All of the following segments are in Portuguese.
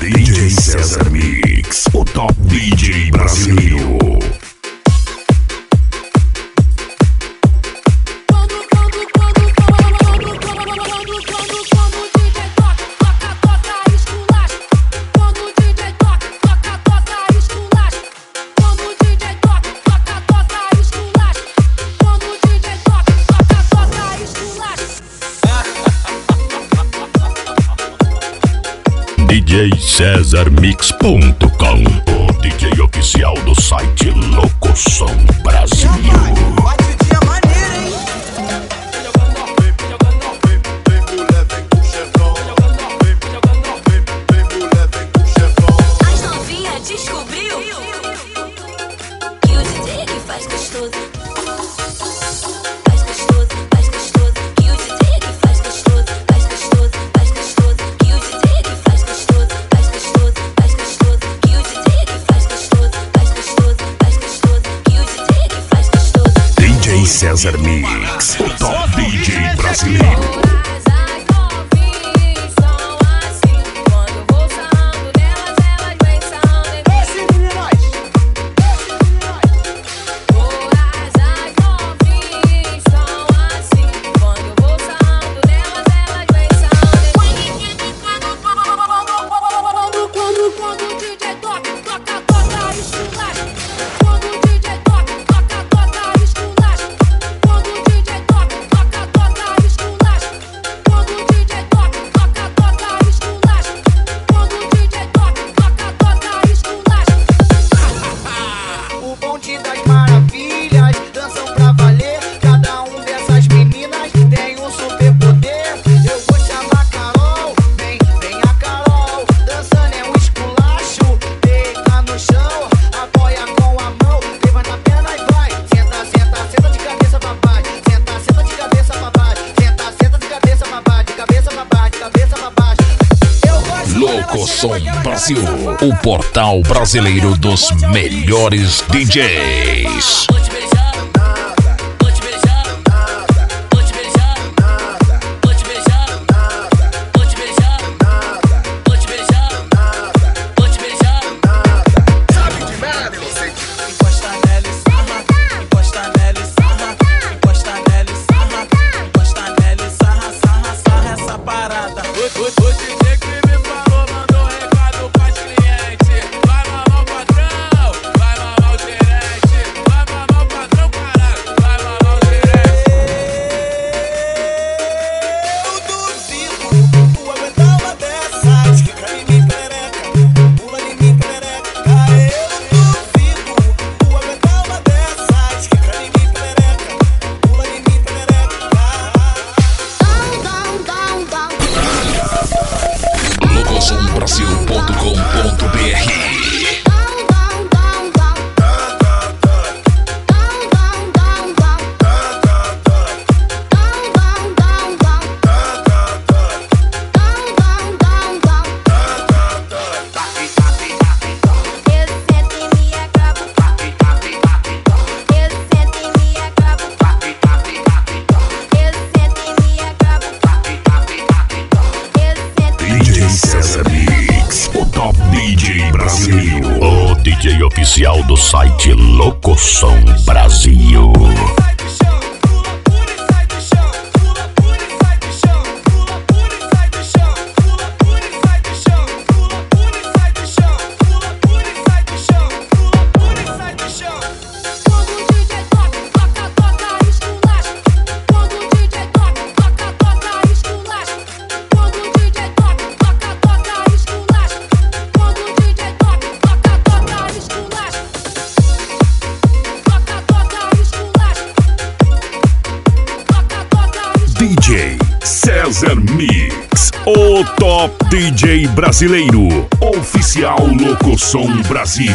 DJ César Mix, o top DJ brasileiro. DJCesarMix.com O DJ oficial do site Loucos. César Mix, top DJ brasileiro. Som Brasil, o portal brasileiro dos melhores DJs. Oficial do site Locoção Brasil. César Mix, o top DJ brasileiro, oficial Locosom Brasil.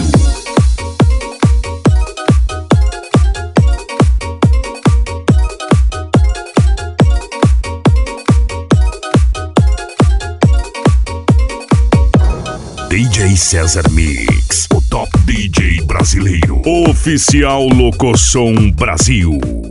DJ César Mix, o top DJ brasileiro, oficial Locosom Brasil.